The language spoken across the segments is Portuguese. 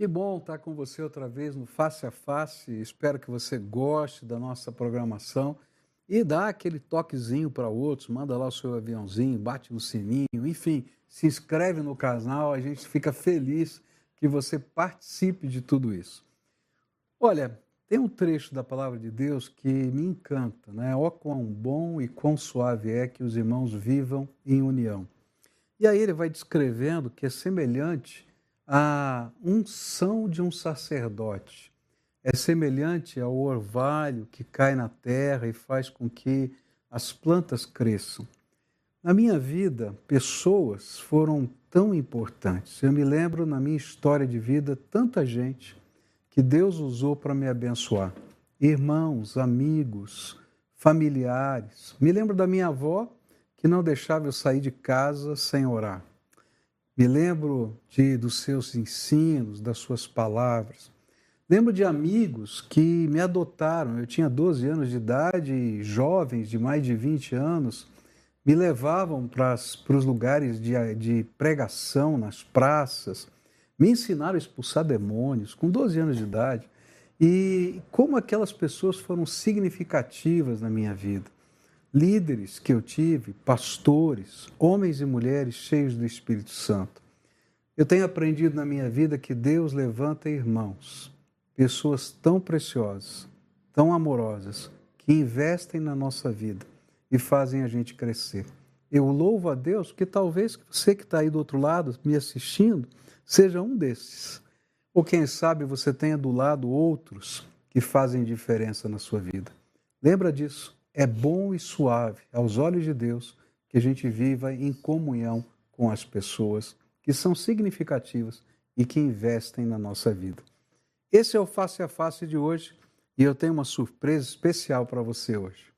Que bom estar com você outra vez no Face a Face. Espero que você goste da nossa programação e dá aquele toquezinho para outros, manda lá o seu aviãozinho, bate no sininho, enfim, se inscreve no canal, a gente fica feliz que você participe de tudo isso. Olha, tem um trecho da palavra de Deus que me encanta, né? Ó quão bom e quão suave é que os irmãos vivam em união. E aí ele vai descrevendo que é semelhante à unção de um sacerdote. É semelhante ao orvalho que cai na terra e faz com que as plantas cresçam. Na minha vida, pessoas foram tão importantes. Eu me lembro na minha história de vida tanta gente que Deus usou para me abençoar. Irmãos, amigos, familiares. Me lembro da minha avó que não deixava eu sair de casa sem orar. Me lembro de, dos seus ensinos, das suas palavras. Lembro de amigos que me adotaram. Eu tinha 12 anos de idade e jovens de mais de 20 anos me levavam para os lugares de, de pregação, nas praças, me ensinaram a expulsar demônios com 12 anos de idade. E como aquelas pessoas foram significativas na minha vida líderes que eu tive, pastores, homens e mulheres cheios do Espírito Santo. Eu tenho aprendido na minha vida que Deus levanta irmãos, pessoas tão preciosas, tão amorosas, que investem na nossa vida e fazem a gente crescer. Eu louvo a Deus que talvez você que está aí do outro lado me assistindo seja um desses. Ou quem sabe você tenha do lado outros que fazem diferença na sua vida. Lembra disso? É bom e suave aos olhos de Deus que a gente viva em comunhão com as pessoas que são significativas e que investem na nossa vida. Esse é o Face a Face de hoje e eu tenho uma surpresa especial para você hoje.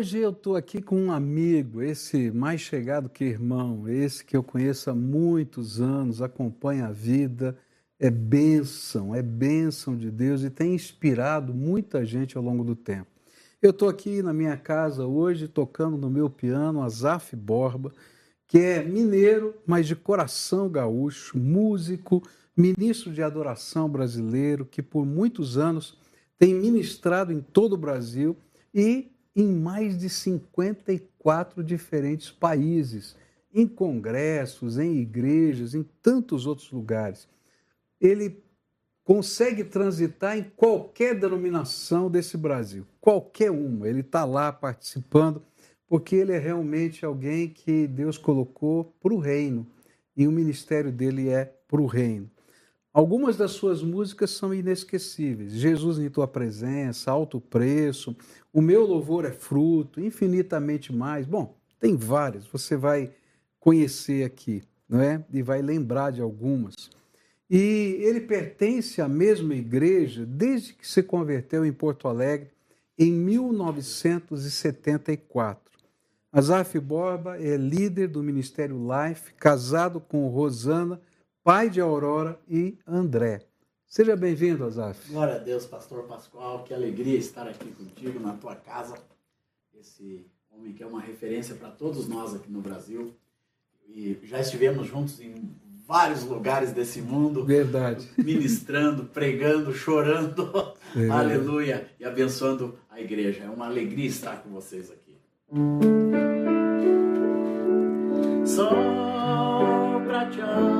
Hoje eu estou aqui com um amigo, esse mais chegado que irmão, esse que eu conheço há muitos anos, acompanha a vida, é bênção, é bênção de Deus e tem inspirado muita gente ao longo do tempo. Eu estou aqui na minha casa hoje tocando no meu piano Azaf Borba, que é mineiro, mas de coração gaúcho, músico, ministro de adoração brasileiro, que por muitos anos tem ministrado em todo o Brasil e em mais de 54 diferentes países, em congressos, em igrejas, em tantos outros lugares. Ele consegue transitar em qualquer denominação desse Brasil, qualquer uma. Ele está lá participando, porque ele é realmente alguém que Deus colocou para o reino e o ministério dele é para o reino. Algumas das suas músicas são inesquecíveis. Jesus em tua presença, Alto Preço, O meu louvor é fruto, infinitamente mais. Bom, tem várias, você vai conhecer aqui, não é? E vai lembrar de algumas. E ele pertence à mesma igreja desde que se converteu em Porto Alegre em 1974. Azaf Borba é líder do Ministério Life, casado com Rosana pai de Aurora e André. Seja bem-vindo, Azaf. Glória a Deus, pastor Pascoal. Que alegria estar aqui contigo na tua casa. Esse homem que é uma referência para todos nós aqui no Brasil. E já estivemos juntos em vários lugares desse mundo. Verdade. Ministrando, pregando, chorando. Aleluia. E abençoando a igreja. É uma alegria estar com vocês aqui. Só pra te fazer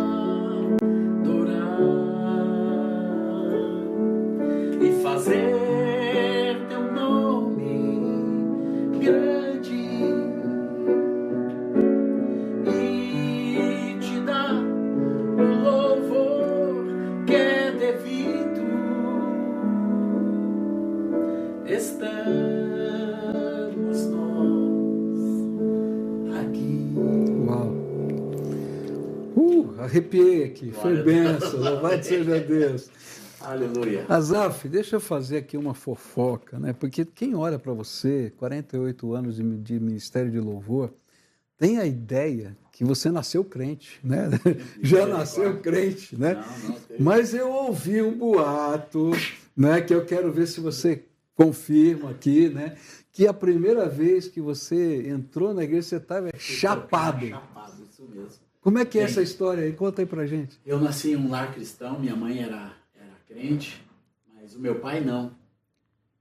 arrepiei aqui, foi benção, louvado seja Deus. Aleluia. Azaf, deixa eu fazer aqui uma fofoca, né? Porque quem olha para você, 48 anos de, de ministério de louvor, tem a ideia que você nasceu crente, né? Já nasceu crente, né? Não, não, Mas eu ouvi um boato, né? Que eu quero ver se você confirma aqui, né? Que a primeira vez que você entrou na igreja você estava chapado. Chapado, isso mesmo. Como é que é Bem, essa história aí? Conta aí pra gente. Eu nasci em um lar cristão, minha mãe era, era crente, mas o meu pai não.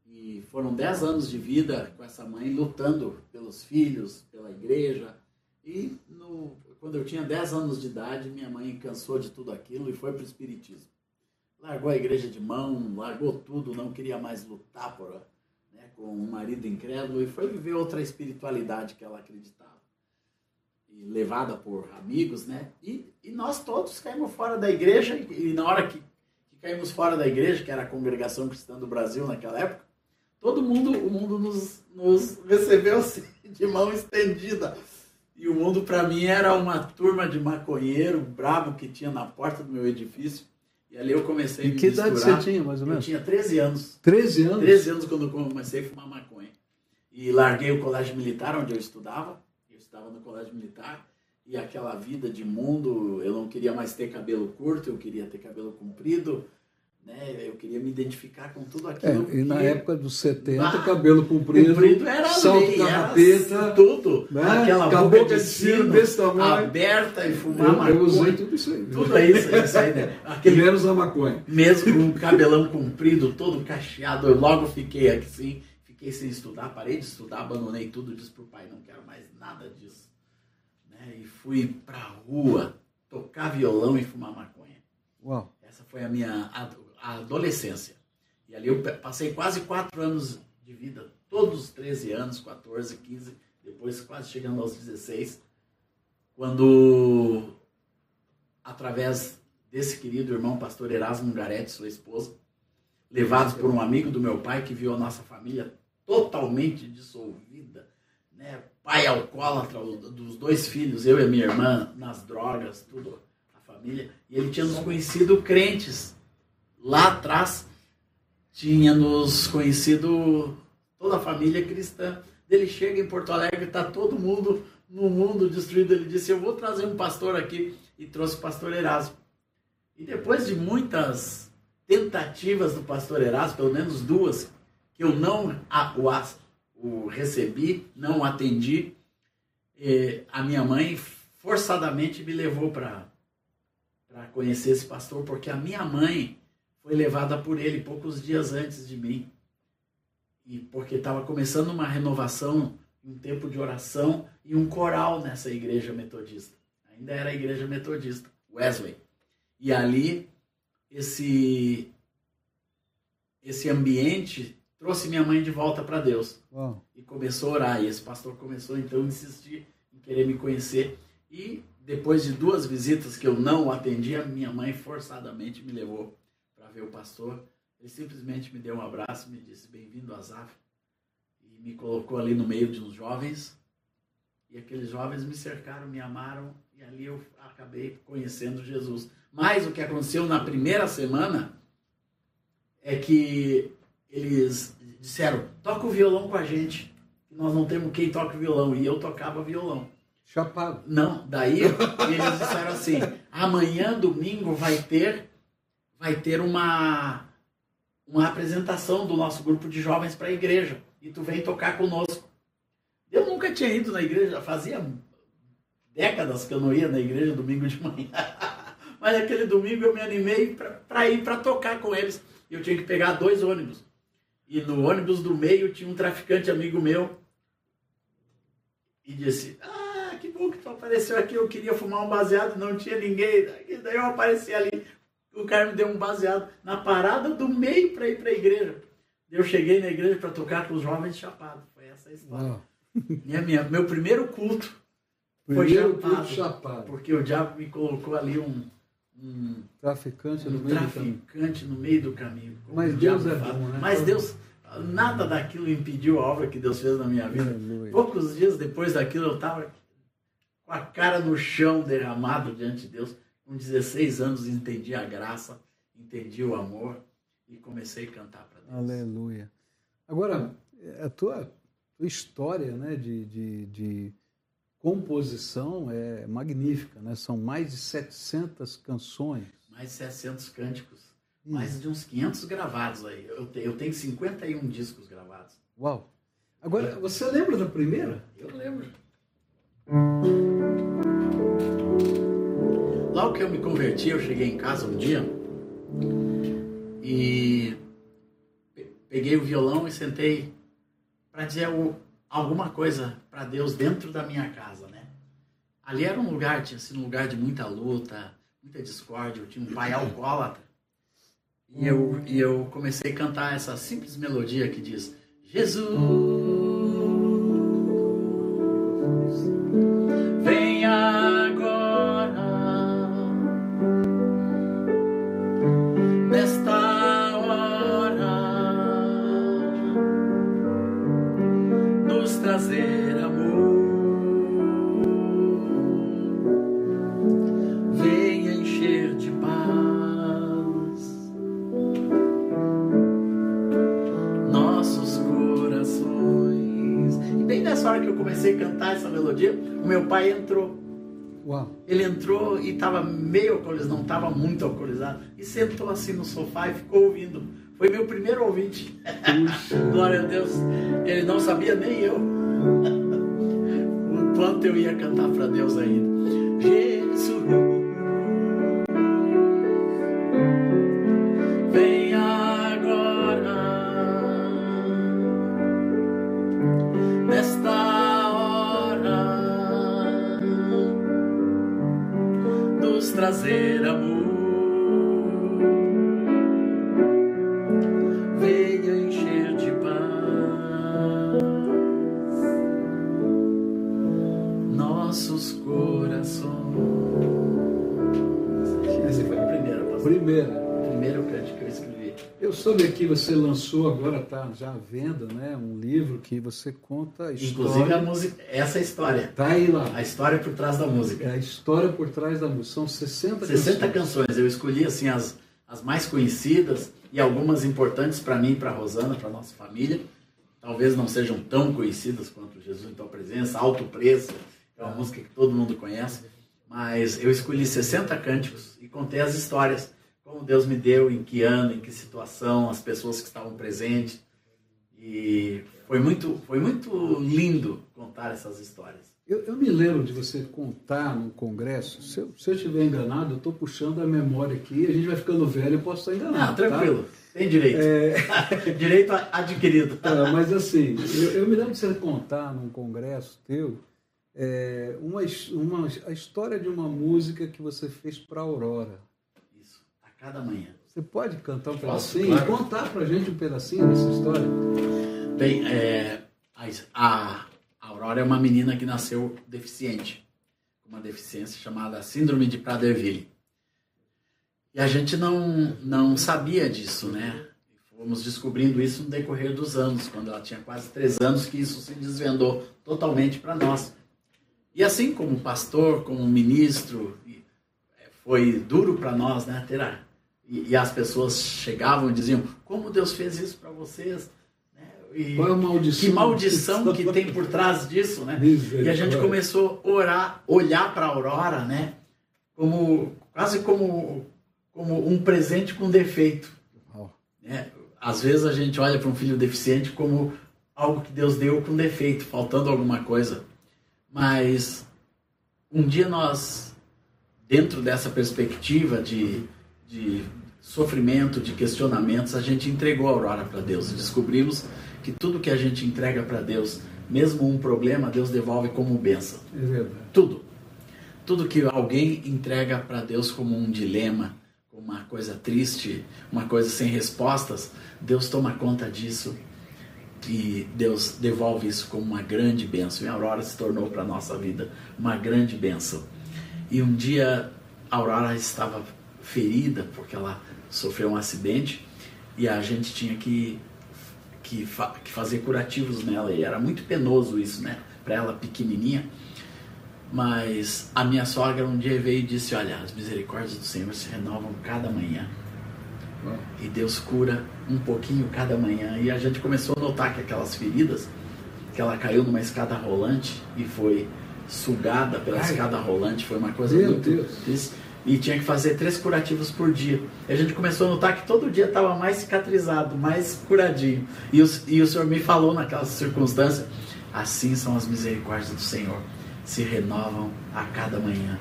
E foram dez anos de vida com essa mãe lutando pelos filhos, pela igreja. E no, quando eu tinha 10 anos de idade, minha mãe cansou de tudo aquilo e foi para o Espiritismo. Largou a igreja de mão, largou tudo, não queria mais lutar por, né, com um marido incrédulo e foi viver outra espiritualidade que ela acreditava e levada por amigos, né? E, e nós todos caímos fora da igreja e, e na hora que, que, caímos fora da igreja, que era a congregação cristã do Brasil naquela época, todo mundo, o mundo nos, nos recebeu assim, de mão estendida. E o mundo para mim era uma turma de maconheiro bravo que tinha na porta do meu edifício. E ali eu comecei a me que idade você tinha, mais ou menos? Eu tinha 13 anos. 13 anos? 13 anos quando eu comecei a fumar maconha. E larguei o colégio militar onde eu estudava estava no colégio militar e aquela vida de mundo, eu não queria mais ter cabelo curto, eu queria ter cabelo comprido, né? Eu queria me identificar com tudo aquilo. É, e na época dos 70, ah, cabelo comprido, comprido era salto lei, carrapeta, tudo, né? aquela boca de sino desse tamanho, aberta e fumar eu, maconha. Eu usei tudo isso aí. Tudo é isso, é isso aí, né? Aquele, Menos a maconha. Mesmo com o cabelão comprido, todo cacheado, eu logo fiquei assim, fiquei sem estudar, parei de estudar, abandonei tudo, disse pro pai, não quero mais nada disso. Né? E fui pra rua tocar violão e fumar maconha. Uau. Essa foi a minha adolescência. E ali eu passei quase quatro anos de vida, todos os 13 anos, 14, 15, depois quase chegando aos 16, quando, através desse querido irmão pastor Erasmo Garetti, sua esposa, levados por um amigo do meu pai que viu a nossa família totalmente dissolvida, né? pai alcoólatra dos dois filhos, eu e minha irmã, nas drogas, tudo, a família. E ele tinha nos conhecido crentes. Lá atrás, tinha nos conhecido toda a família cristã. Ele chega em Porto Alegre, está todo mundo no mundo destruído. Ele disse: Eu vou trazer um pastor aqui. E trouxe o pastor Erasmo. E depois de muitas tentativas do pastor Erasmo, pelo menos duas, que eu não o, o recebi, não atendi, a minha mãe forçadamente me levou para conhecer esse pastor, porque a minha mãe foi levada por ele poucos dias antes de mim. E porque estava começando uma renovação, um tempo de oração e um coral nessa igreja metodista. Ainda era a igreja metodista, Wesley. E ali esse esse ambiente trouxe minha mãe de volta para Deus. Uau. E começou a orar. E esse pastor começou então a insistir em querer me conhecer. E depois de duas visitas que eu não atendi, a minha mãe forçadamente me levou para ver o pastor. Ele simplesmente me deu um abraço, me disse: Bem-vindo a Zaf. E me colocou ali no meio de uns jovens. E aqueles jovens me cercaram, me amaram. E ali eu acabei conhecendo Jesus. Mas o que aconteceu na primeira semana é que eles disseram, toca o violão com a gente. Nós não temos quem toque violão. E eu tocava violão. Chapado. Não, daí eles disseram assim, amanhã, domingo, vai ter, vai ter uma, uma apresentação do nosso grupo de jovens para a igreja. E tu vem tocar conosco. Eu nunca tinha ido na igreja, fazia décadas que eu não ia na igreja domingo de manhã. Mas aquele domingo eu me animei para ir para tocar com eles. Eu tinha que pegar dois ônibus. E no ônibus do meio tinha um traficante amigo meu. E disse: Ah, que bom que tu apareceu aqui. Eu queria fumar um baseado, não tinha ninguém. Daí eu apareci ali. O cara me deu um baseado na parada do meio para ir para a igreja. Eu cheguei na igreja para tocar com os jovens chapados. Foi essa a história. Minha, minha, meu primeiro culto primeiro foi chapado, culto chapado. Porque o diabo me colocou ali um, um traficante no, um meio, traficante do no meio do caminho. Mas Deus é bom, né? Mas Deus, nada daquilo impediu a obra que Deus fez na minha vida. Aleluia. Poucos dias depois daquilo, eu estava com a cara no chão, derramado diante de Deus. Com 16 anos, entendi a graça, entendi o amor e comecei a cantar para Deus. Aleluia. Agora, a tua, tua história né, de, de, de composição é magnífica, né? São mais de 700 canções. Mais de 700 cânticos. Hum. Mais de uns 500 gravados aí. Eu, te, eu tenho 51 discos gravados. Uau! Agora, você lembra da primeira? Eu lembro. Logo que eu me converti, eu cheguei em casa um dia e peguei o violão e sentei para dizer alguma coisa para Deus dentro da minha casa, né? Ali era um lugar, tinha sido um lugar de muita luta, muita discórdia. Eu tinha um pai alcoólatra. E eu, e eu comecei a cantar essa simples melodia que diz: Jesus. Alcoolizado, não estava muito alcoolizado, e sentou assim no sofá e ficou ouvindo. Foi meu primeiro ouvinte. Glória a Deus. Ele não sabia nem eu o quanto eu ia cantar para Deus ainda. Jesus. Eu soube que você lançou agora, está já à venda, né? Um livro que você conta a história. Inclusive a música, essa é história. Tá aí lá. A história por trás da música. É a história por trás da música. São 60, 60 canções. canções. Eu escolhi assim as, as mais conhecidas e algumas importantes para mim, para Rosana, para nossa família. Talvez não sejam tão conhecidas quanto Jesus em tua presença, Alto Preço, é uma música que todo mundo conhece. Mas eu escolhi 60 cânticos e contei as histórias como Deus me deu, em que ano, em que situação, as pessoas que estavam presentes. E foi muito, foi muito lindo contar essas histórias. Eu, eu me lembro de você contar no congresso. Se eu, se eu estiver enganado, eu estou puxando a memória aqui. A gente vai ficando velho, eu posso estar enganado. Ah, tranquilo. Tá? Tem direito. É... direito adquirido. Ah, mas assim, eu, eu, me lembro de você contar num congresso teu é, uma, uma, a história de uma música que você fez para Aurora cada manhã. Você pode cantar um pedacinho claro. e contar para a gente um pedacinho dessa história? Bem, é, a, a Aurora é uma menina que nasceu deficiente, com uma deficiência chamada Síndrome de Prader-Willi. E a gente não, não sabia disso, né? Fomos descobrindo isso no decorrer dos anos, quando ela tinha quase três anos, que isso se desvendou totalmente para nós. E assim como pastor, como ministro, foi duro para nós, né? Ter a, e, e, as pessoas chegavam e diziam: Como Deus fez isso para vocês? Né? E, Qual é a maldição? Que maldição que tem por trás disso, né? E a gente começou a orar, olhar para a Aurora, né? Como, quase como, como um presente com defeito. Né? Às vezes a gente olha para um filho deficiente como algo que Deus deu com defeito, faltando alguma coisa. Mas um dia nós, dentro dessa perspectiva de, de sofrimento, de questionamentos, a gente entregou a Aurora para Deus e descobrimos que tudo que a gente entrega para Deus, mesmo um problema, Deus devolve como bênção. É verdade. Tudo. Tudo que alguém entrega para Deus como um dilema, como uma coisa triste, uma coisa sem respostas, Deus toma conta disso e Deus devolve isso como uma grande bênção. E a Aurora se tornou para a nossa vida uma grande bênção. E um dia a Aurora estava ferida porque ela sofreu um acidente e a gente tinha que, que, fa que fazer curativos nela e era muito penoso isso, né? Para ela pequenininha. Mas a minha sogra um dia veio e disse: Olha, as misericórdias do Senhor se renovam cada manhã. E Deus cura um pouquinho cada manhã. E a gente começou a notar que aquelas feridas, que ela caiu numa escada rolante e foi sugada pela Ai. escada rolante, foi uma coisa Meu muito Deus. difícil. E tinha que fazer três curativos por dia. E a gente começou a notar que todo dia estava mais cicatrizado, mais curadinho. E o, e o Senhor me falou naquela circunstância: assim são as misericórdias do Senhor, se renovam a cada manhã,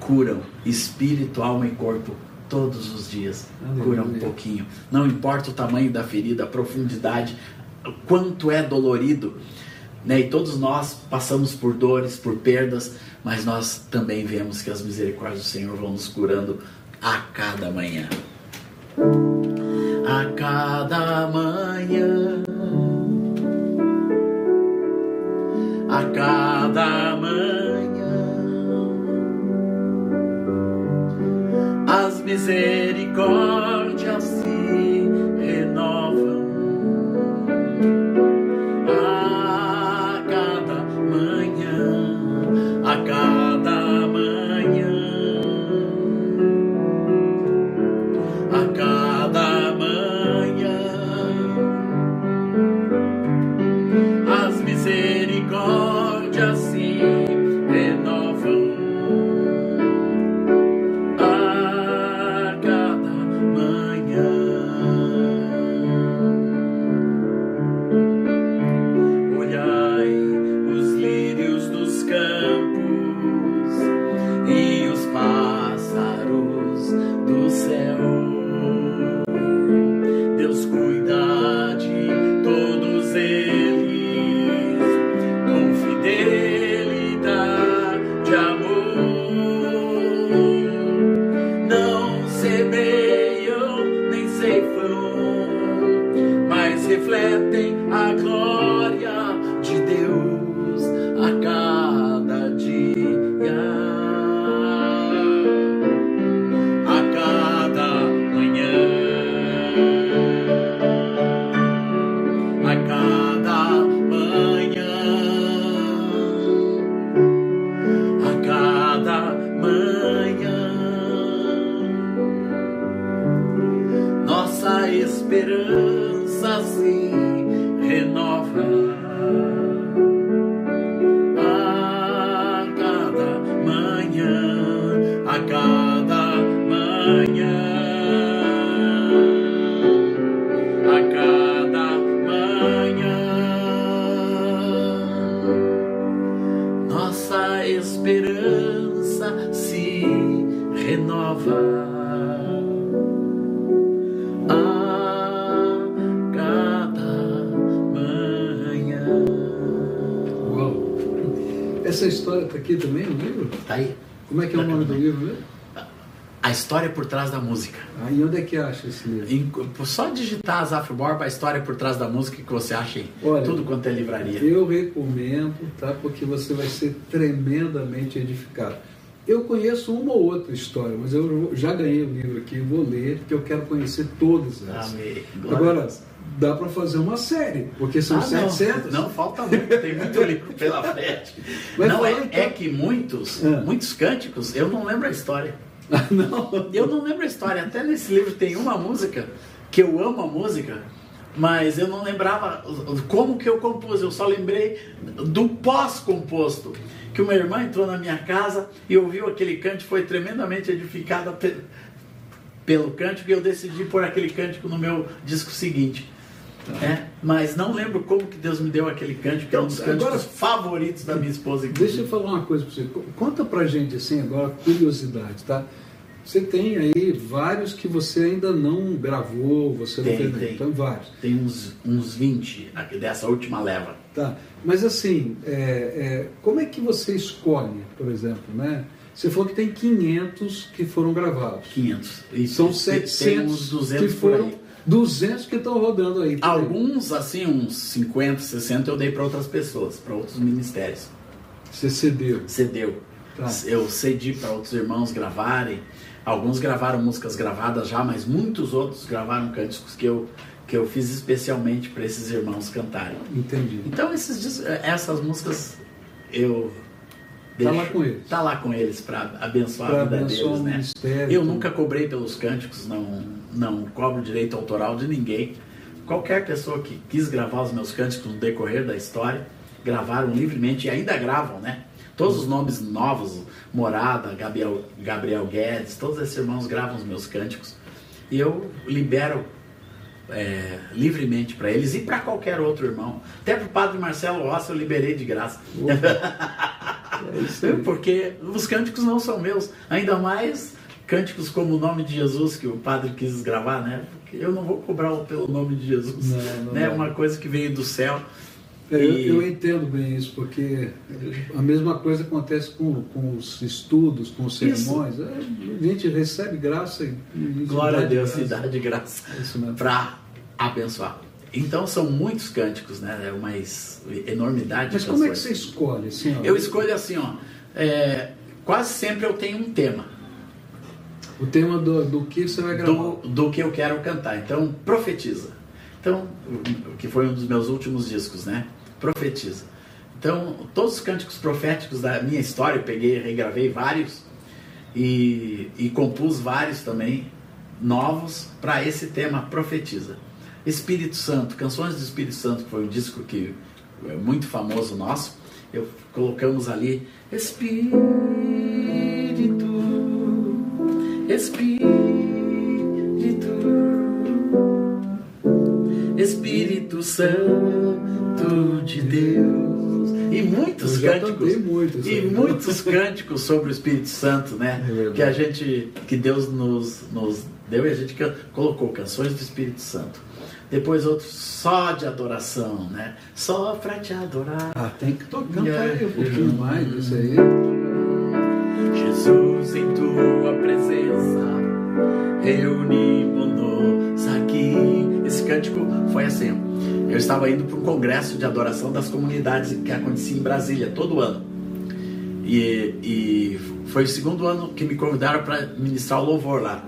curam espírito, alma e corpo todos os dias, Aleluia. curam um pouquinho. Não importa o tamanho da ferida, a profundidade, o quanto é dolorido. Né? E todos nós passamos por dores, por perdas, mas nós também vemos que as misericórdias do Senhor vão nos curando a cada manhã. A cada manhã, a cada manhã, as misericórdias se Como é que é o nome do livro mesmo? A história por trás da música. Aí onde é que acha esse livro? Em- Só digitar Zafra Borba, a história por trás da música que você acha em Olha, tudo quanto é livraria. Eu recomendo, tá? Porque você vai ser tremendamente edificado. Eu conheço uma ou outra história, mas eu já ganhei o livro aqui, vou ler, porque eu quero conhecer todas elas. Amém. Agora. Dá para fazer uma série, porque são Ah, não. 700. Não, falta muito, tem muito livro pela frente. Mas não, é, então. é que muitos, Ah. muitos cânticos, eu não lembro a história. não. Eu não lembro a história. Até nesse livro tem uma música que eu amo a música, mas eu não lembrava como que eu compus. Eu só lembrei do pós-composto. Que uma irmã entrou na minha casa e ouviu aquele cântico, foi tremendamente edificada pe- pelo cântico e eu decidi pôr aquele cântico no meu disco seguinte. É, mas não lembro como que Deus me deu aquele cântico, que é um dos Então, cânticos agora- favoritos da minha esposa. Deixa inclusive. eu falar uma coisa para você. Conta pra gente assim agora, curiosidade, tá? Você tem aí vários que você ainda não gravou, você Tem, não fez. tem. Então, vários. Tem uns, uns 20 aqui dessa última leva. Tá. Mas assim, é, é, como é que você escolhe, por exemplo, né? Você falou que tem 500 que foram gravados. 500. E São tem- 700 tem uns 200 que foram. 200 que estão rodando aí. Alguns, assim, uns 50, 60 eu dei para outras pessoas, para outros ministérios. Você cedeu. Cedeu. Tá. Eu cedi para outros irmãos gravarem. Alguns gravaram músicas gravadas já, mas muitos outros gravaram cânticos que eu, que eu fiz especialmente para esses irmãos cantarem. Entendi. Então, esses, essas músicas eu. Tá lá com eles. Tá lá com eles para abençoar Para a vida abençoar deles, né? ministério. Eu nunca cobrei pelos cânticos, não, não cobro direito autoral de ninguém. Qualquer pessoa que quis gravar os meus cânticos no decorrer da história, gravaram livremente e ainda gravam, né? Todos os nomes novos, Morada, Gabriel, Gabriel Guedes, todos esses irmãos gravam os meus cânticos. E eu libero é, livremente para eles e para qualquer outro irmão. Até para o padre Marcelo Rossi eu liberei de graça. É Porque os cânticos não são meus. Ainda mais cânticos como o nome de Jesus que o padre quis gravar, né? Porque eu não vou cobrar pelo nome de Jesus. Não, não né? É uma coisa que veio do céu. É, e... eu, eu, entendo bem isso, porque a mesma coisa acontece com, com os estudos, com os sermões. É, a gente recebe graça e. Glória a Deus, e dá de graça é para abençoar. Então são muitos cânticos, né? É uma enormidade Mas de como é que você escolhe? Assim, ó? Eu escolho assim, ó. É, quase sempre eu tenho um tema. O tema do, do que você vai gravar? Do, do que eu quero cantar. Então, profetiza. Então, que foi um dos meus últimos discos, né? Profetiza. Então, todos os cânticos proféticos da minha história, eu peguei, regravei vários e, e compus vários também novos para esse tema profetiza. Espírito Santo, Canções do Espírito Santo, que foi um disco que é muito famoso nosso, eu colocamos ali Espírito, Espírito, Espírito Santo de Deus. E muitos cânticos. Muito e muitos cânticos sobre o Espírito Santo, né? É que a gente, que Deus nos, nos deu e a gente colocou canções do Espírito Santo. Depois outro só de adoração, né? Só pra te adorar. Ah, tem que tocar yeah. um pouquinho mais disso aí. Jesus, em tua presença, reunimos-nos aqui. Esse cântico foi assim. Eu estava indo para um congresso de adoração das comunidades que acontecia em Brasília todo ano. E, e foi o segundo ano que me convidaram para ministrar o louvor lá.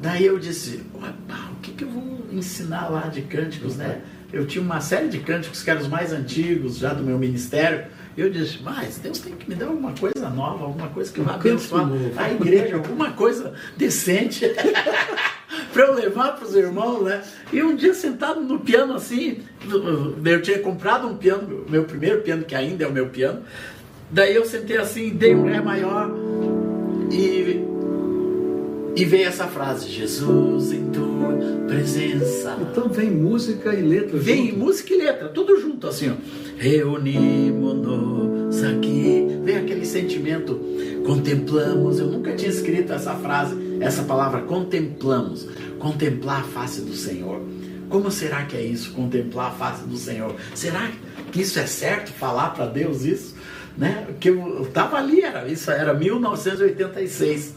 Daí eu disse, o que, que eu vou ensinar lá de cânticos, né? Eu tinha uma série de cânticos que eram os mais antigos já do meu ministério. Eu disse, mas Deus tem que me dar alguma coisa nova, alguma coisa que vá abençoar a igreja, alguma coisa decente para eu levar para os irmãos, né? E um dia sentado no piano assim, eu tinha comprado um piano, meu primeiro piano, que ainda é o meu piano. Daí eu sentei assim, dei um Ré maior e e veio essa frase: Jesus em tua presença. Então vem música e letra Vem junto. música e letra, tudo junto assim, ó. Reunimos-nos aqui. Vem aquele sentimento. Contemplamos. Eu nunca tinha escrito essa frase, essa palavra contemplamos. Contemplar a face do Senhor. Como será que é isso, contemplar a face do Senhor? Será que isso é certo, falar para Deus isso? Né? Que eu estava ali, era, isso era 1986.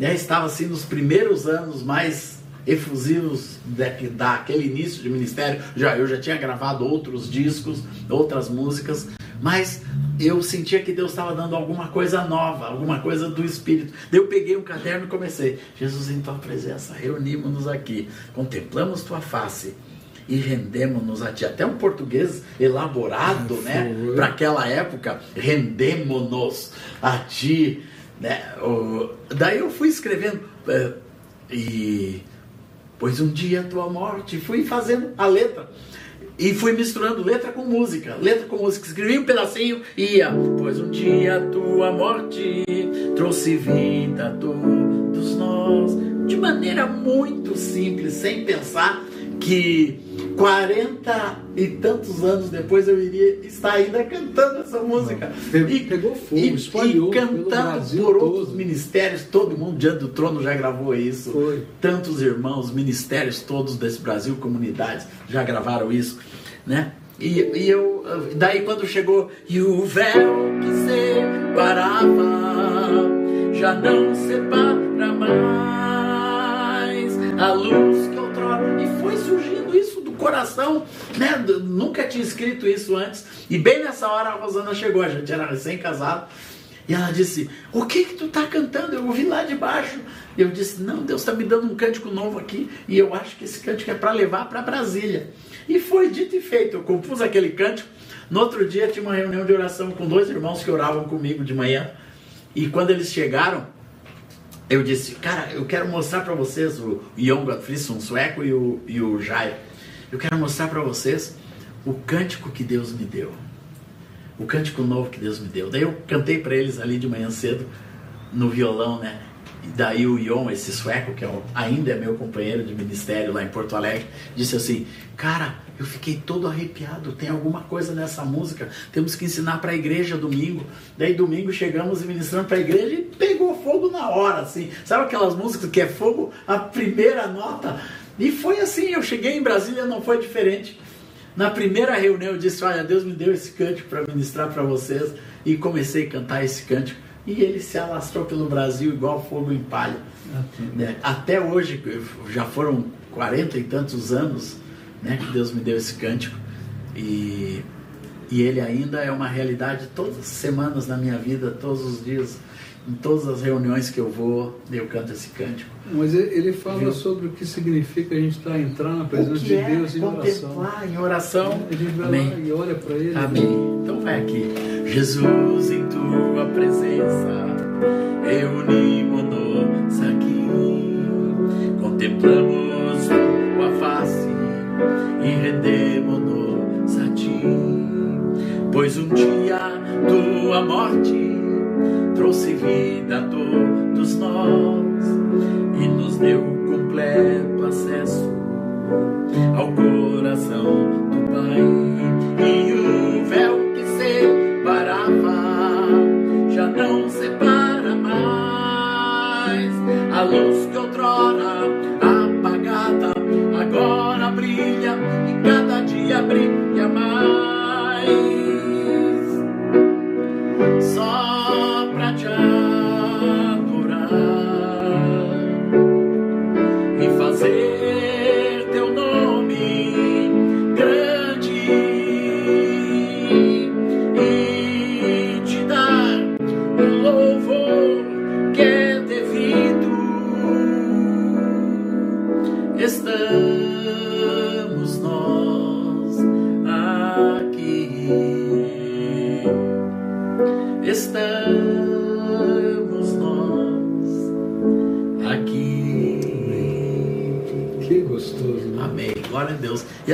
Já estava assim nos primeiros anos mais efusivos daquele início de ministério. Já eu já tinha gravado outros discos, outras músicas, mas eu sentia que Deus estava dando alguma coisa nova, alguma coisa do Espírito. Daí eu peguei um caderno e comecei. Jesus, em tua presença, reunimos-nos aqui, contemplamos tua face e rendemos-nos a ti. Até um português elaborado, né, para aquela época, rendemos-nos a ti. Né? O, daí eu fui escrevendo é, e pois um dia a tua morte, fui fazendo a letra. E fui misturando letra com música, letra com música. Escrevi um pedacinho e ia. Pois um dia a tua morte trouxe vida a todos nós. De maneira muito simples, sem pensar que 40 e tantos anos depois eu iria estar ainda cantando essa música. E, Pegou fogo, e, espalhou. E cantando por outros todo. ministérios, todo mundo diante do trono já gravou isso. Foi. Tantos irmãos, ministérios todos desse Brasil, comunidades, já gravaram isso, né? E, e eu, daí quando chegou, e o véu que separava já não separa mais a luz coração, né? Nunca tinha escrito isso antes. E bem nessa hora a Rosana chegou, a gente era recém-casado. E ela disse: O que que tu tá cantando? Eu ouvi lá de baixo. E eu disse: Não, Deus está me dando um cântico novo aqui. E eu acho que esse cântico é para levar para Brasília. E foi dito e feito. Eu compus aquele cântico. No outro dia tinha uma reunião de oração com dois irmãos que oravam comigo de manhã. E quando eles chegaram, eu disse: Cara, eu quero mostrar para vocês o Jon Gottfriedson, sueco, e o, e o Jair. Eu quero mostrar para vocês o cântico que Deus me deu. o cântico novo que Deus me deu. Daí eu cantei para eles ali de manhã cedo no violão, né? E daí o Ion, esse sueco, que é o, ainda é meu companheiro de ministério lá em Porto Alegre, disse assim: Cara, eu fiquei todo arrepiado. Tem alguma coisa nessa música. Temos que ensinar para a igreja domingo. Daí domingo chegamos e ministramos para a igreja e pegou fogo na hora, assim. Sabe aquelas músicas que é fogo a primeira nota? E foi assim. Eu cheguei em Brasília, não foi diferente. Na primeira reunião eu disse: Olha, Deus me deu esse cântico para ministrar para vocês. E comecei a cantar esse cântico. E ele se alastrou pelo Brasil igual fogo em palha. Né? Até hoje, já foram quarenta e tantos anos né, que Deus me deu esse cântico. E, e ele ainda é uma realidade todas as semanas na minha vida, todos os dias, em todas as reuniões que eu vou, eu canto esse cântico. Mas ele fala Viu? sobre o que significa a gente estar entrando na presença de é Deus em oração. em oração. A gente vai Amém. lá e olha para ele. Amém. Então vai aqui. Jesus, em tua presença, reunimos-nos aqui, contemplamos e rendemos-nos a ti. Pois um dia tua morte trouxe vida a todos nós e nos deu completo acesso ao coração do Pai. E o véu que separava já não separa mais a luz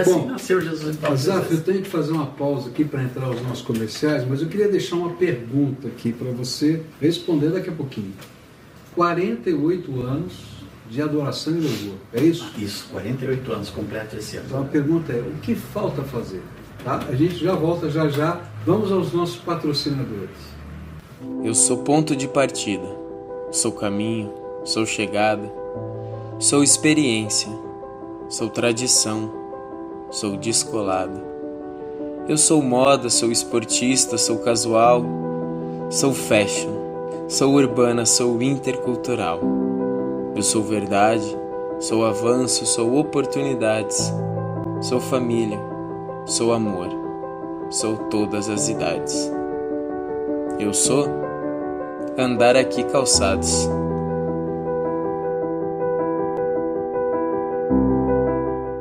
E assim Bom, nasceu Jesus. Azaf, eu tenho que fazer uma pausa aqui para entrar os nossos comerciais, mas eu queria deixar uma pergunta aqui para você responder daqui a pouquinho. 48 anos de adoração e louvor, é isso? Isso, 48 anos completo esse ano. Então a pergunta é, o que falta fazer? Tá? A gente já volta já já. Vamos aos nossos patrocinadores. Eu sou ponto de partida, sou caminho, sou chegada, sou experiência, sou tradição, sou descolada. Eu sou moda, sou esportista, sou casual, sou fashion, sou urbana, sou intercultural. Eu sou verdade, sou avanço, sou oportunidades, sou família, sou amor, sou todas as idades. Eu sou andar aqui calçados.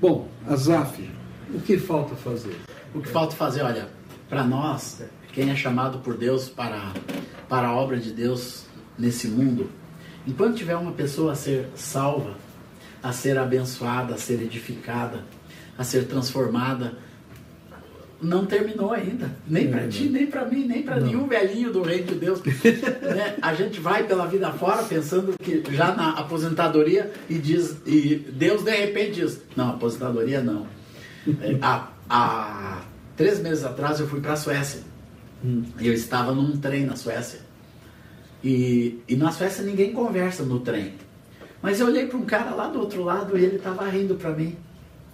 Bom, Azaf, o que falta fazer? O que falta fazer, olha, para nós, quem é chamado por Deus para, para a obra de Deus nesse mundo, enquanto tiver uma pessoa a ser salva, a ser abençoada, a ser edificada, a ser transformada, não terminou ainda. Nem para ti, nem para mim, nem para nenhum velhinho do reino de Deus. né? A gente vai pela vida fora pensando que já na aposentadoria e diz e Deus de repente diz, não, aposentadoria não. É, há, há três meses atrás eu fui para a Suécia. Hum. Eu estava num trem na Suécia. E, e na Suécia ninguém conversa no trem. Mas eu olhei para um cara lá do outro lado e ele estava rindo para mim.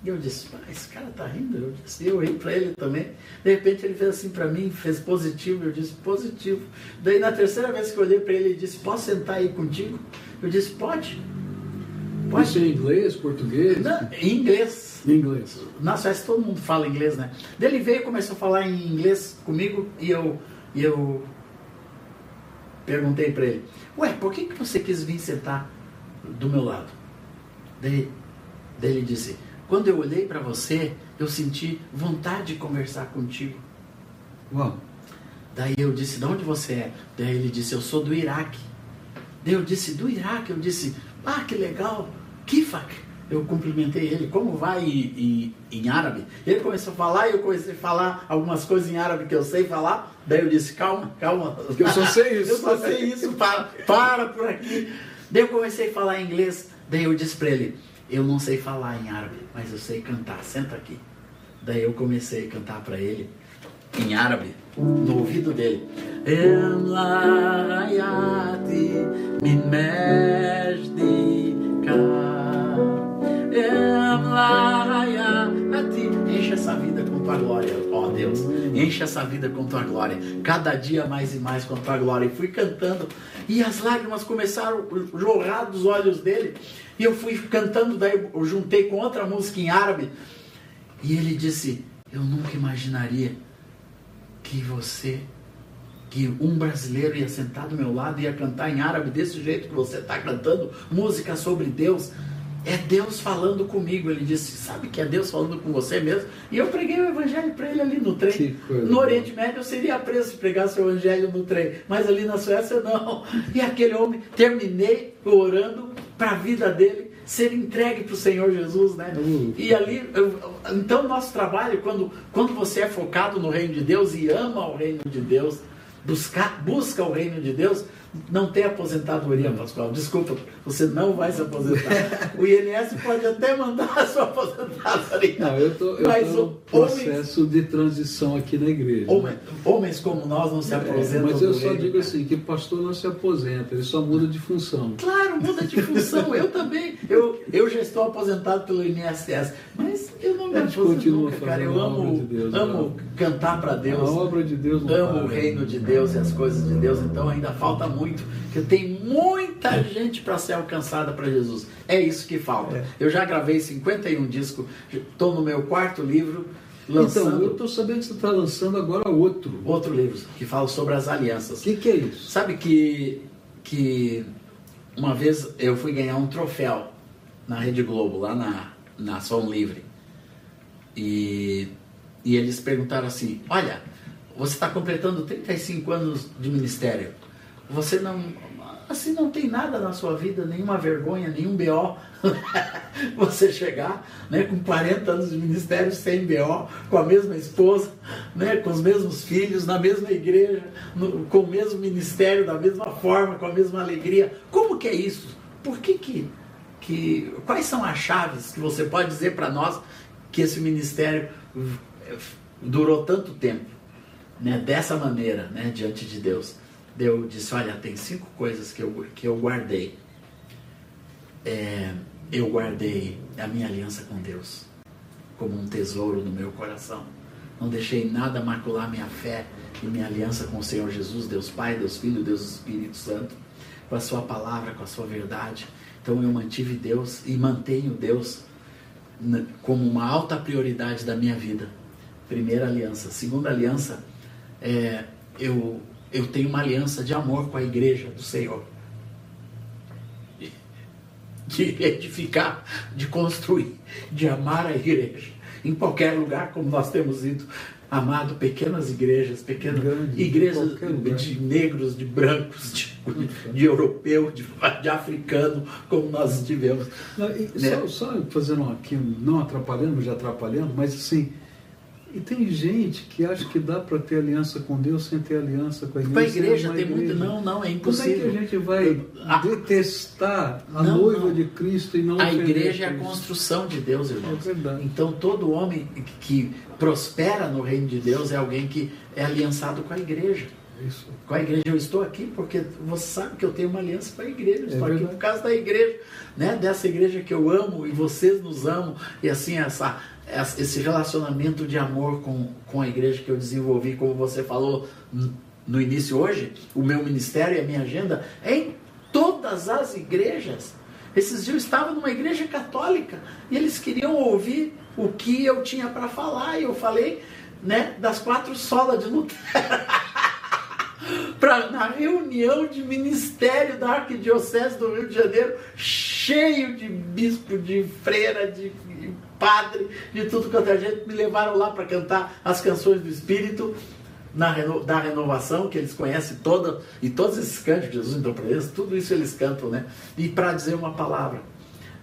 E eu disse, ah, esse cara tá rindo. Eu disse, eu ri para ele também. De repente ele fez assim para mim, fez positivo. Eu disse, positivo. Daí na terceira vez que eu olhei para ele, ele disse, posso sentar aí contigo? Eu disse, pode. Pode ser em inglês, português? Não, em inglês. Em inglês. Na Suécia todo mundo fala inglês, né? Daí ele veio e começou a falar em inglês comigo e eu, e eu perguntei para ele, ué, por que, que você quis vir sentar do meu lado? Daí, daí ele disse, quando eu olhei para você, eu senti vontade de conversar contigo. Uau. Daí eu disse, de onde você é? Daí ele disse, eu sou do Iraque. Daí eu disse, do Iraque? Eu disse, ah, que legal, Kifak. Eu cumprimentei ele, como vai em, em, em árabe? Ele começou a falar e eu comecei a falar algumas coisas em árabe que eu sei falar. Daí eu disse, calma, calma. Eu só sei isso. eu só sei isso, para, para por aqui. Daí eu comecei a falar inglês. Daí eu disse para ele, eu não sei falar em árabe, mas eu sei cantar, senta aqui. Daí eu comecei a cantar para ele em árabe, no ouvido dele. Enche essa vida com tua glória, ó Deus. Enche essa vida com tua glória. Cada dia mais e mais com tua glória. E fui cantando. E as lágrimas começaram a jorrar dos olhos dele. E eu fui cantando, daí eu juntei com outra música em árabe. E ele disse: Eu nunca imaginaria que você, que um brasileiro ia sentar do meu lado e ia cantar em árabe desse jeito que você está cantando, música sobre Deus. É Deus falando comigo. Ele disse: Sabe que é Deus falando com você mesmo? E eu preguei o evangelho para ele ali no trem. No Oriente Médio eu seria preso se pregasse o evangelho no trem, mas ali na Suécia não. E aquele homem, terminei orando para a vida dele ser entregue para o Senhor Jesus, né? Uhum. E ali, então nosso trabalho, quando, quando você é focado no reino de Deus e ama o reino de Deus, buscar, busca o reino de Deus, não tem aposentadoria, Pascoal. Desculpa, você não vai se aposentar. O INS pode até mandar a sua aposentadoria. Não, eu estou no processo homens, de transição aqui na igreja. Homens, homens como nós não se é, aposentam. É, mas eu só reino. digo assim, que pastor não se aposenta, ele só muda de função. Claro, muda de função. Eu também. Eu, eu já estou aposentado pelo INSS, mas eu não me aposento nunca, cara. Eu amo, de Deus, amo né? cantar para Deus. A obra de Deus. Amo para, o reino de Deus e as coisas de Deus, então ainda falta muito muito, que tem muita gente para ser alcançada para Jesus. É isso que falta. É. Eu já gravei 51 discos, estou no meu quarto livro. Lançando... Então, eu estou sabendo que você está lançando agora outro. Outro livro, que fala sobre as alianças. O que, que é isso? Sabe que, que uma vez eu fui ganhar um troféu na Rede Globo, lá na, na Som Livre. E, e eles perguntaram assim: Olha, você está completando 35 anos de ministério. Você não. Assim não tem nada na sua vida, nenhuma vergonha, nenhum BO. você chegar né, com 40 anos de ministério sem BO, com a mesma esposa, né, com os mesmos filhos, na mesma igreja, no, com o mesmo ministério, da mesma forma, com a mesma alegria. Como que é isso? Por que que. que quais são as chaves que você pode dizer para nós que esse ministério durou tanto tempo, né, dessa maneira, né, diante de Deus? eu disse, olha, tem cinco coisas que eu, que eu guardei. É, eu guardei a minha aliança com Deus como um tesouro no meu coração. Não deixei nada macular minha fé e minha aliança com o Senhor Jesus, Deus Pai, Deus Filho, Deus Espírito Santo, com a sua palavra, com a sua verdade. Então eu mantive Deus e mantenho Deus como uma alta prioridade da minha vida. Primeira aliança. Segunda aliança, é, eu eu tenho uma aliança de amor com a igreja do Senhor. De edificar, de construir, de amar a igreja. Em qualquer lugar, como nós temos ido, amado pequenas igrejas, pequenas Grande, igrejas de, de negros, de brancos, de, de europeu, de, de, africano, como nós tivemos. Não, né? só, só, fazendo aqui, não atrapalhando, já atrapalhando, mas assim, e tem gente que acha que dá para ter aliança com Deus sem ter aliança com a igreja. Com a igreja tem muito. Não, não, é impossível. Como é que a gente vai a, detestar a não, noiva não. de Cristo e não A igreja é a construção de Deus, irmão. É verdade. Então todo homem que prospera no reino de Deus é alguém que é aliançado com a igreja. Isso. Com a igreja eu estou aqui porque você sabe que eu tenho uma aliança com a igreja. Eu é estou é aqui por causa da igreja, né? Dessa igreja que eu amo e vocês nos amam e assim essa esse relacionamento de amor com, com a igreja que eu desenvolvi, como você falou no início hoje, o meu ministério e a minha agenda é em todas as igrejas. Esses dias eu estava numa igreja católica e eles queriam ouvir o que eu tinha para falar. E eu falei né, das quatro solas de Lutero. na reunião de ministério da Arquidiocese do Rio de Janeiro, cheio de bispo, de freira, de padre, de tudo quanto é gente, me levaram lá para cantar as canções do Espírito na, da renovação, que eles conhecem toda, e todos esses cantos que Jesus entrou para eles, tudo isso eles cantam, né? E para dizer uma palavra.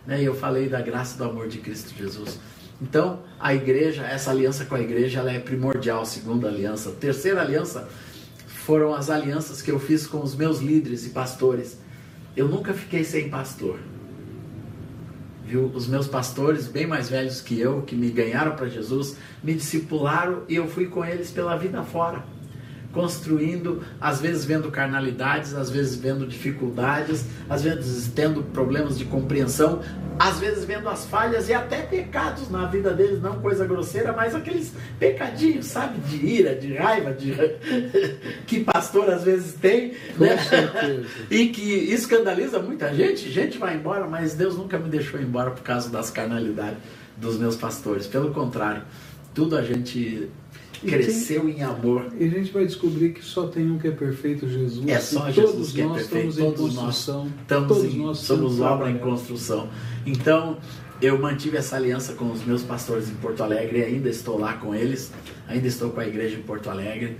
Né? Eu falei da graça do amor de Cristo Jesus. Então, a igreja, essa aliança com a igreja, ela é primordial, segunda aliança. Terceira aliança foram as alianças que eu fiz com os meus líderes e pastores. Eu nunca fiquei sem pastor. Os meus pastores, bem mais velhos que eu, que me ganharam para Jesus, me discipularam e eu fui com eles pela vida fora construindo, às vezes vendo carnalidades, às vezes vendo dificuldades, às vezes tendo problemas de compreensão, às vezes vendo as falhas e até pecados na vida deles, não coisa grosseira, mas aqueles pecadinhos, sabe, de ira, de raiva, de que pastor às vezes tem, né? e que escandaliza muita gente. Gente vai embora, mas Deus nunca me deixou embora por causa das carnalidades dos meus pastores. Pelo contrário, tudo a gente cresceu em amor. E a gente vai descobrir que só tem um que é perfeito, Jesus. É só Jesus que é perfeito. Todos nós estamos todos em, nós somos obra em construção. Então, eu mantive essa aliança com os meus pastores em Porto Alegre e ainda estou lá com eles. Ainda estou com a igreja em Porto Alegre.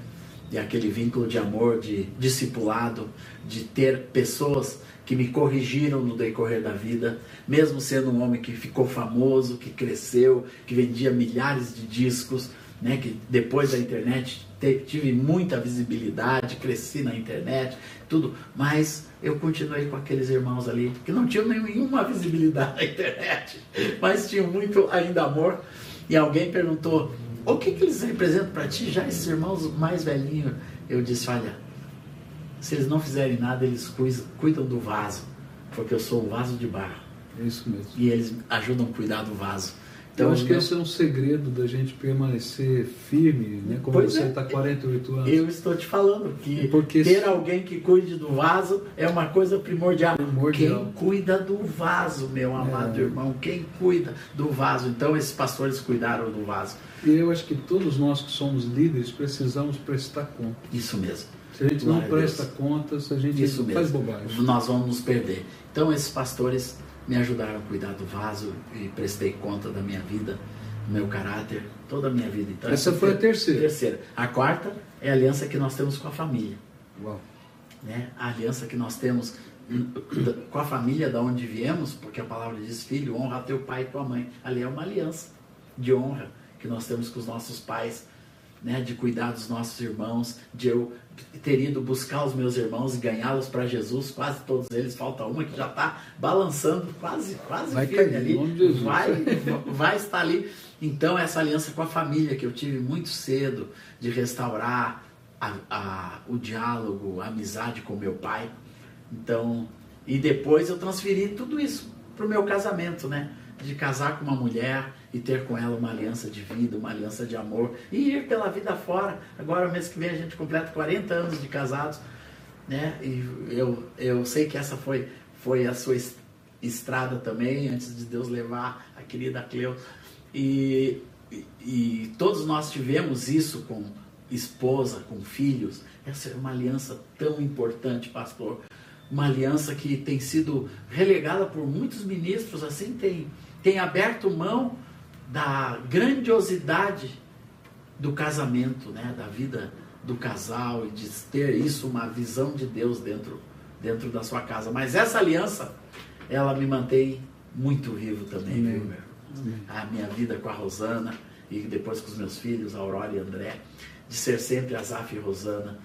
E aquele vínculo de amor, de discipulado, de ter pessoas que me corrigiram no decorrer da vida, mesmo sendo um homem que ficou famoso, que cresceu, que vendia milhares de discos, né, que depois da internet tive muita visibilidade, cresci na internet, tudo, mas eu continuei com aqueles irmãos ali que não tinham nenhuma visibilidade na internet, mas tinham muito ainda amor. E alguém perguntou: o que, que eles representam para ti, já esses irmãos mais velhinhos? Eu disse: olha, se eles não fizerem nada, eles cuidam do vaso, porque eu sou o vaso de barro. É isso mesmo. E eles ajudam a cuidar do vaso. Então, eu acho que esse é um segredo da gente permanecer firme, né? Como pois você está é. 48 anos. Eu estou te falando que Porque ter alguém que cuide do vaso é uma coisa primordial. primordial. Quem cuida do vaso, meu amado é. irmão, quem cuida do vaso. Então esses pastores cuidaram do vaso. E eu acho que todos nós que somos líderes precisamos prestar conta. Isso mesmo. Se a gente Glória não presta contas, a gente Isso faz mesmo. bobagem. Nós vamos nos perder. Então esses pastores me ajudaram a cuidar do vaso e prestei conta da minha vida, do meu caráter, toda a minha vida. Então, essa, essa foi a terceira. terceira. A quarta é a aliança que nós temos com a família. Uau. Né? A aliança que nós temos com a família da onde viemos, porque a palavra diz: Filho, honra teu pai e tua mãe. Ali é uma aliança de honra que nós temos com os nossos pais, né? de cuidar dos nossos irmãos, de eu ter ido buscar os meus irmãos e ganhá-los para Jesus, quase todos eles, falta uma que já está balançando quase, quase vai firme ali, vai, vai estar ali. Então essa aliança com a família que eu tive muito cedo de restaurar a, a, o diálogo, a amizade com meu pai. Então e depois eu transferi tudo isso para o meu casamento, né? De casar com uma mulher e ter com ela uma aliança de vida, uma aliança de amor e ir pela vida fora. Agora, mês que vem, a gente completa 40 anos de casados, né? E eu, eu sei que essa foi, foi a sua estrada também, antes de Deus levar a querida Cleo. E, e, e todos nós tivemos isso com esposa, com filhos. Essa é uma aliança tão importante, pastor. Uma aliança que tem sido relegada por muitos ministros, assim, tem, tem aberto mão da grandiosidade do casamento, né? da vida do casal e de ter isso, uma visão de Deus dentro, dentro da sua casa. Mas essa aliança, ela me mantém muito vivo também, Amém. viu, meu? A minha vida com a Rosana e depois com os meus filhos, Aurora e André, de ser sempre Azaf e Rosana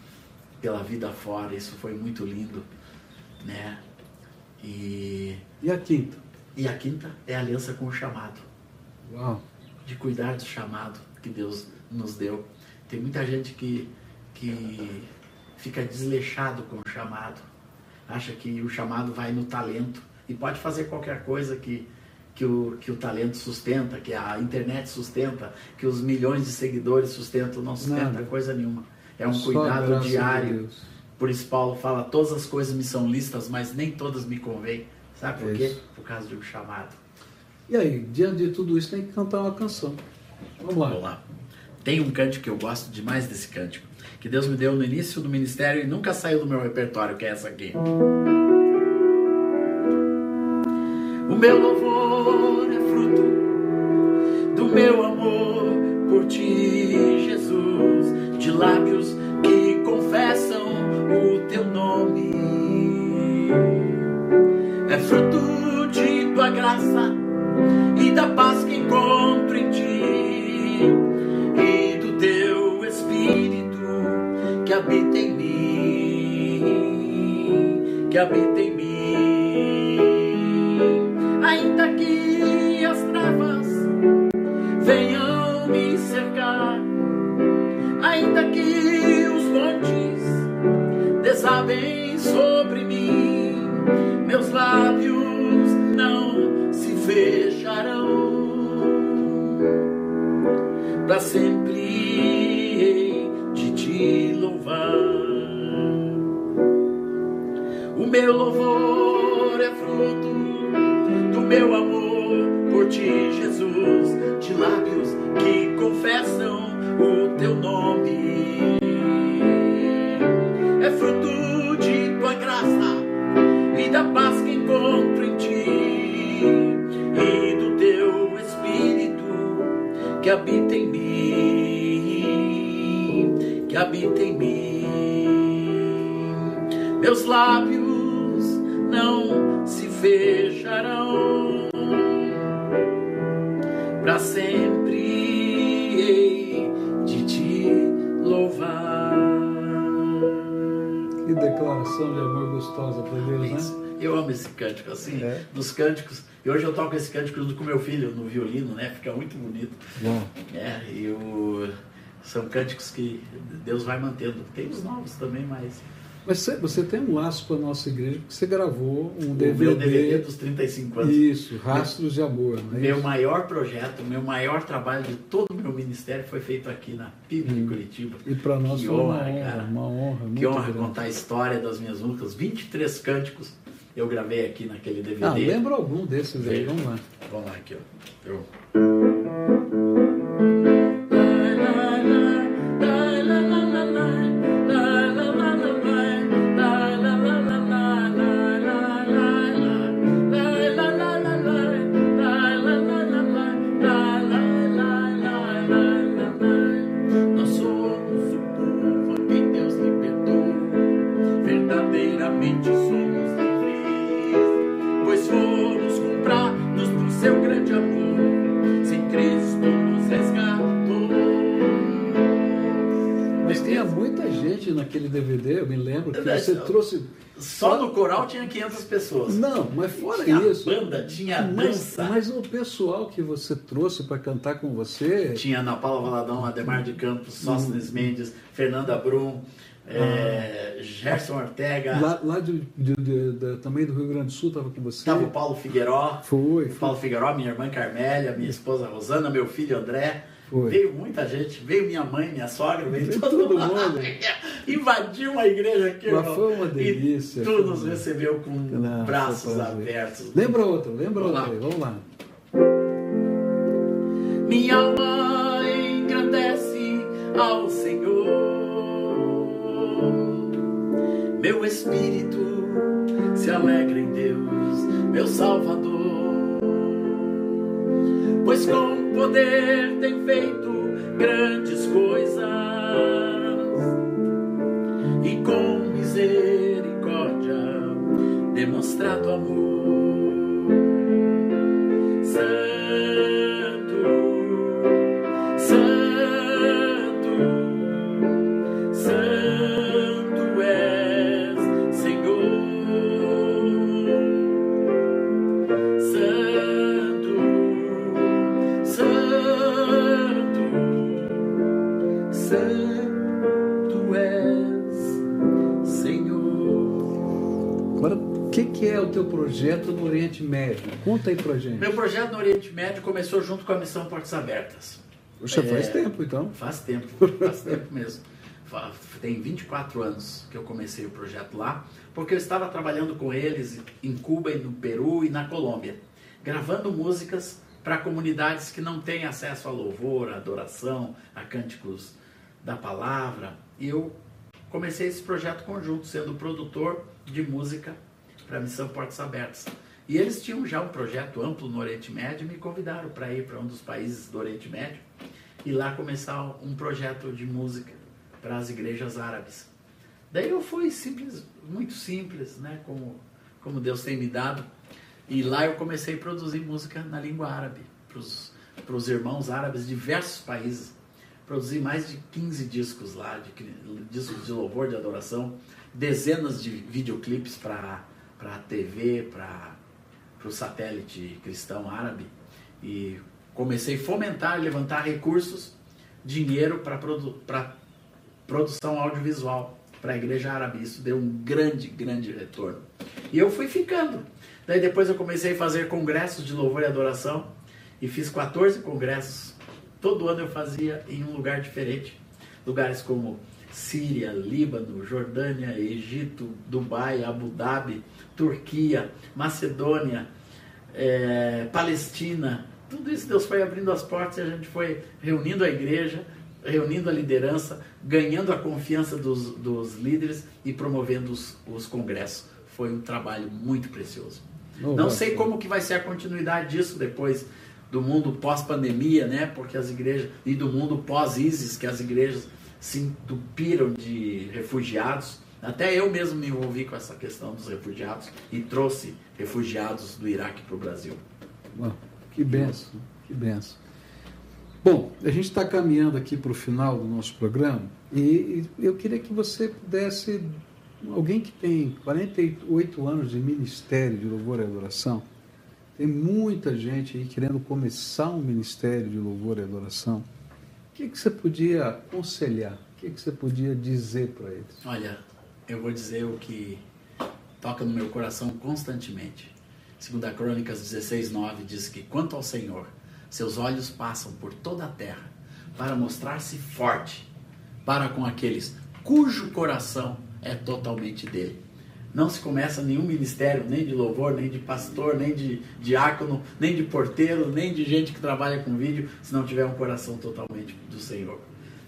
pela vida fora, isso foi muito lindo, né? E, e a quinta? E a quinta é a aliança com o chamado. Uau. de cuidar do chamado que Deus nos deu. Tem muita gente que, que fica desleixado com o chamado, acha que o chamado vai no talento e pode fazer qualquer coisa que, que, o, que o talento sustenta, que a internet sustenta, que os milhões de seguidores sustentam, não sustenta Nada. coisa nenhuma. É um Só cuidado diário. Por isso Paulo fala, todas as coisas me são listas, mas nem todas me convêm. Sabe por quê? Por causa de um chamado. E aí, diante de tudo isso, tem que cantar uma canção. Vamos lá. Tem um cântico que eu gosto demais desse cântico, que Deus me deu no início do ministério e nunca saiu do meu repertório, que é essa aqui. O meu louvor é fruto do meu amor por ti, Jesus, de lábios que confessam o teu nome. É fruto de tua graça cânticos. E hoje eu toco esse cântico junto com meu filho no violino, né? Fica muito bonito. Bom, É, e o- são cânticos que Deus vai mantendo. Tem os novos também, mas mas você, você tem um laço com a nossa igreja, porque você gravou um o DVD. meu DVD dos 35 anos. Isso, Rastros de Amor, não é Meu isso? maior projeto, meu maior trabalho de todo o meu ministério foi feito aqui na PIB de Curitiba. E para nós Que foi uma honra, honra, cara. uma honra. Que honra grande. contar a história das minhas músicas. 23 cânticos eu gravei aqui naquele DVD. Ah, lembra algum desses aí? Vamos lá. Vamos lá aqui, ó. Eu... trouxe. Só no coral tinha 500 pessoas. Não, mas fora tinha isso. banda, tinha Mas, dança. mas o pessoal que você trouxe para cantar com você. Tinha Ana Paula Valadão, Ademar de Campos, Sóstenes Mendes, Fernanda Brum, eh, Gerson Ortega, Lá, lá de, de- de- também do Rio Grande do Sul estava com você. estava o Paulo Figueiró. Foi. Paulo Figueiró, minha irmã Carmélia, minha esposa Rosana, meu filho André. Foi. Veio muita gente, veio minha mãe, minha sogra, veio, Veio todo, todo mundo. Invadiu uma igreja aqui, Mas foi uma delícia, E tu uma- nos recebeu com Não, braços abertos. Lembra outra, lembra Vamos lá. vamos lá. Minha alma engrandece ao Senhor, meu espírito se alegra em Deus, meu Salvador. Pois com poder tem feito grandes coisas e com misericórdia demonstrado amor. Projeto no Oriente Médio? Conta aí pra gente. Meu projeto no Oriente Médio começou junto com a missão Portas Abertas. Poxa, faz É. tempo então. Faz tempo, faz tempo mesmo. tem 24 anos que eu comecei o projeto lá, porque eu estava trabalhando com eles em Cuba e no Peru e na Colômbia, gravando músicas para comunidades que não têm acesso a louvor, a adoração, a cânticos da palavra. E eu comecei esse projeto conjunto, sendo produtor de música para a missão Portas Abertas. E eles tinham já um projeto amplo no Oriente Médio e me convidaram para ir para um dos países do Oriente Médio e lá começar um projeto de música para as igrejas árabes. Daí eu fui simples, muito simples, né, como, como Deus tem me dado. E lá eu comecei a produzir música na língua árabe para os irmãos árabes de diversos países. Produzi mais de 15 discos lá, de, discos de louvor, de adoração, dezenas de videoclipes para a TV, para o satélite cristão árabe. E comecei a fomentar levantar recursos, dinheiro para produ produção audiovisual para a igreja árabe. Isso deu um grande, grande retorno. E eu fui ficando. Daí depois eu comecei a fazer congressos de louvor e adoração e fiz 14 congressos. Todo ano eu fazia em um lugar diferente. Lugares como Síria, Líbano, Jordânia, Egito, Dubai, Abu Dhabi, Turquia, Macedônia, é, Palestina. Tudo isso Deus foi abrindo as portas e a gente foi reunindo a igreja, reunindo a liderança, ganhando a confiança dos, dos líderes e promovendo os, os congressos. Foi um trabalho muito precioso. Oh, Não sei como que vai ser a continuidade disso depois do mundo pós-pandemia, né? Porque as igrejas e do mundo pós-ISIS, que as igrejas se entupiram de refugiados. Até eu mesmo me envolvi com essa questão dos refugiados e trouxe refugiados do Iraque para o Brasil. Bom, que benção, que benção. Bom, a gente está caminhando aqui para o final do nosso programa e eu queria que você pudesse, alguém que tem 48 anos de ministério de louvor e adoração, tem muita gente aí querendo começar um ministério de louvor e adoração. Que, que você podia aconselhar? O que, que você podia dizer para eles? Olha, eu vou dizer o que toca no meu coração constantemente. Segundo a Crônicas 16, 9, diz que quanto ao Senhor, seus olhos passam por toda a terra para mostrar-se forte para com aqueles cujo coração é totalmente dele. Não se começa nenhum ministério, nem de louvor, nem de pastor, nem de diácono, nem de porteiro, nem de gente que trabalha com vídeo, se não tiver um coração totalmente do Senhor.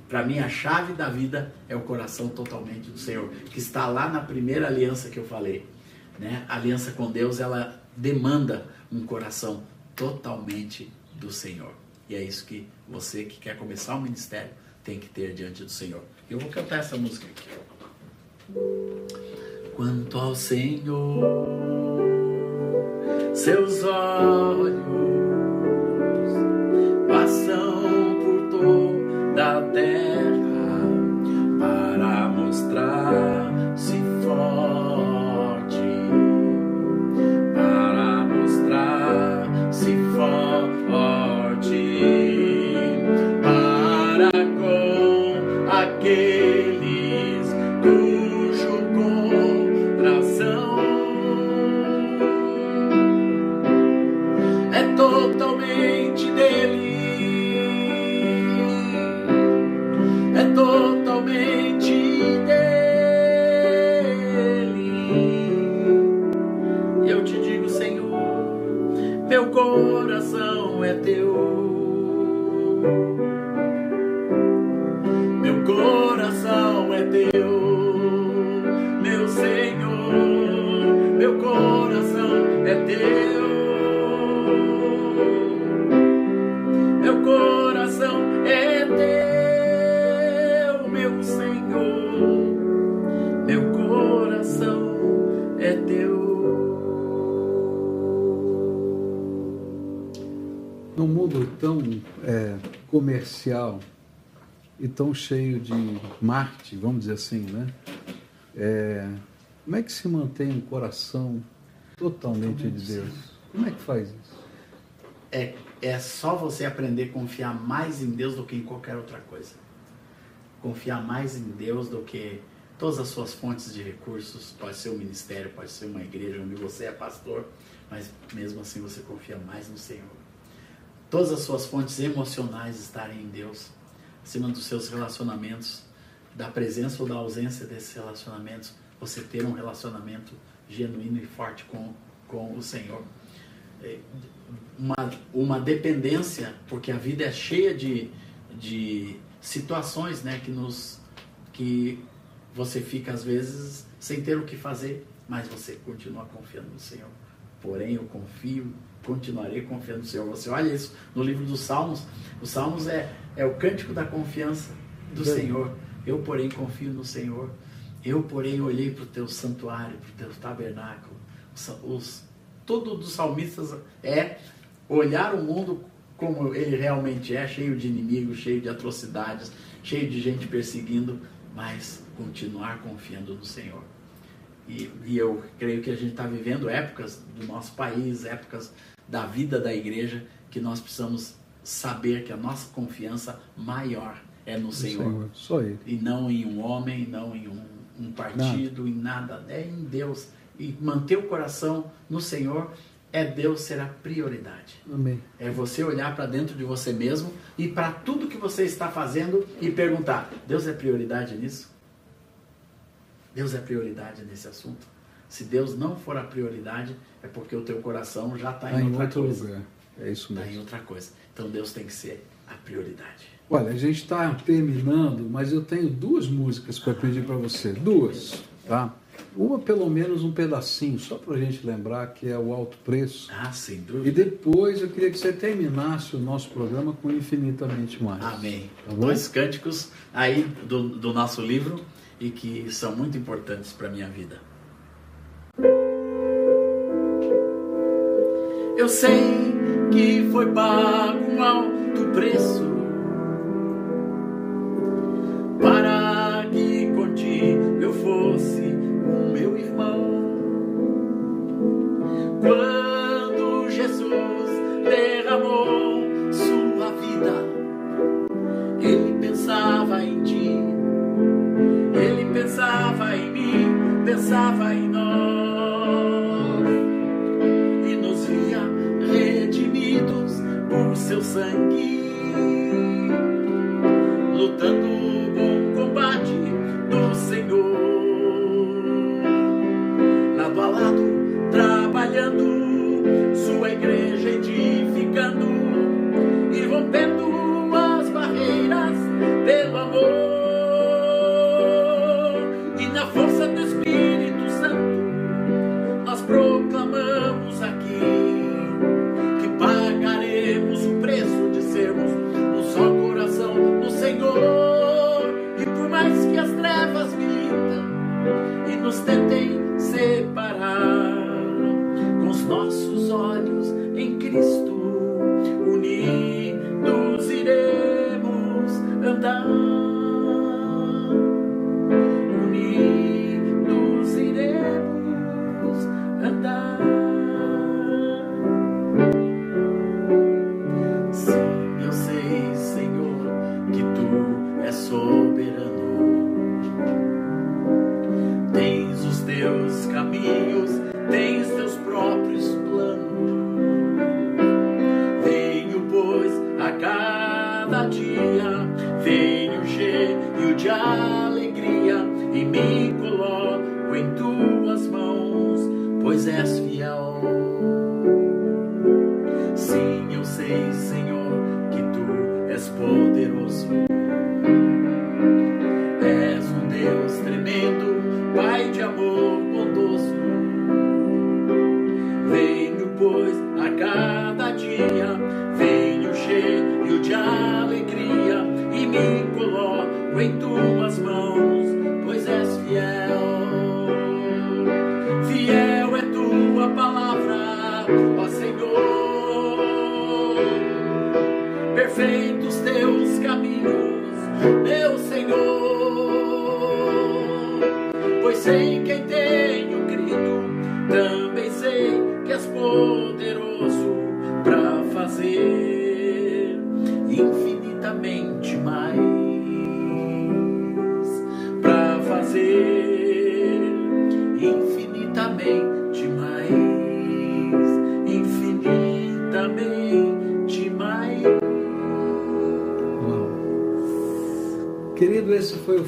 Para mim, a chave da vida é o coração totalmente do Senhor, que está lá na primeira aliança que eu falei. Né? A aliança com Deus, ela demanda um coração totalmente do Senhor. E é isso que você que quer começar um ministério tem que ter diante do Senhor. Eu vou cantar essa música aqui. Quanto ao Senhor, seus olhos passam por toda a terra Num mundo tão é, comercial e tão cheio de marketing, vamos dizer assim, né? É, como é que se mantém um coração totalmente de Deus? Como é que faz isso? É, é só você aprender a confiar mais em Deus do que em qualquer outra coisa. Confiar mais em Deus do que todas as suas fontes de recursos. Pode ser um ministério, pode ser uma igreja onde você é pastor, mas mesmo assim você confia mais no Senhor. Todas as suas fontes emocionais estarem em Deus, acima dos seus relacionamentos da presença ou da ausência desses relacionamentos, você ter um relacionamento genuíno e forte com, com o Senhor. É, uma, uma dependência, porque a vida é cheia de, de situações né, que, nos, que você fica às vezes sem ter o que fazer, mas você continua confiando no Senhor. Porém, eu confio, continuarei confiando no Senhor. Você olha isso no livro dos Salmos. Os Salmos é, é o cântico da confiança do Senhor. Eu, porém, confio no Senhor. Eu, porém, olhei para o teu santuário, para o teu tabernáculo. Os, tudo dos salmistas é olhar o mundo como ele realmente é, cheio de inimigos, cheio de atrocidades, cheio de gente perseguindo, mas continuar confiando no Senhor. E, e eu creio que a gente está vivendo épocas do nosso país, épocas da vida da igreja, que nós precisamos saber que a nossa confiança maior é no Senhor. Senhor. E não em um homem, não em um, um partido, nada. em nada. É em Deus. E manter o coração no Senhor é Deus ser a prioridade. Amém. É você olhar para dentro de você mesmo e para tudo que você está fazendo e perguntar: Deus é prioridade nisso? Deus é prioridade nesse assunto? Se Deus não for a prioridade, é porque o teu coração já está em, em outra outro coisa. lugar. É isso mesmo. Está em outra coisa. Então Deus tem que ser a prioridade. Olha, a gente está terminando, mas eu tenho duas músicas para pedir para você. Duas, tá? Uma, pelo menos, um pedacinho, só para a gente lembrar que é o alto preço. Ah, sem E dúvida. depois eu queria que você terminasse o nosso programa com infinitamente mais. Amém. Tá? Dois cânticos aí do, do nosso livro e que são muito importantes para a minha vida. Eu sei que foi pago um alto preço pensava em nós. E nos via redimidos por seu sangue, lutando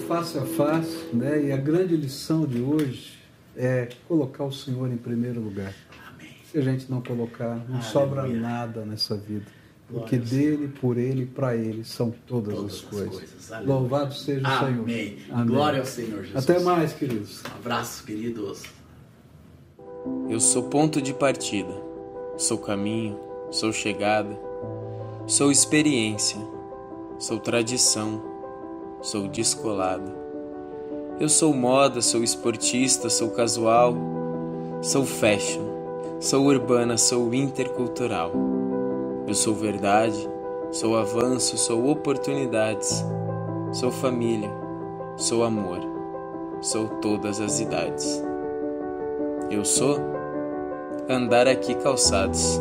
face a face, né? E a grande lição de hoje é colocar o Senhor em primeiro lugar. Amém. Se a gente não colocar, não Aleluia. sobra nada nessa vida. Porque dele, por ele, para ele são todas, Todas as as coisas. coisas. Aleluia. Louvado seja o Senhor. Amém. Glória ao Senhor Jesus. Até mais, queridos. Um abraço, queridos. Eu sou ponto de partida, sou caminho, sou chegada, sou experiência, sou tradição, sou descolado. Eu sou moda, sou esportista, sou casual, sou fashion, sou urbana, sou intercultural. Eu sou verdade, sou avanço, sou oportunidades, sou família, sou amor, sou todas as idades. Eu sou andar aqui calçados.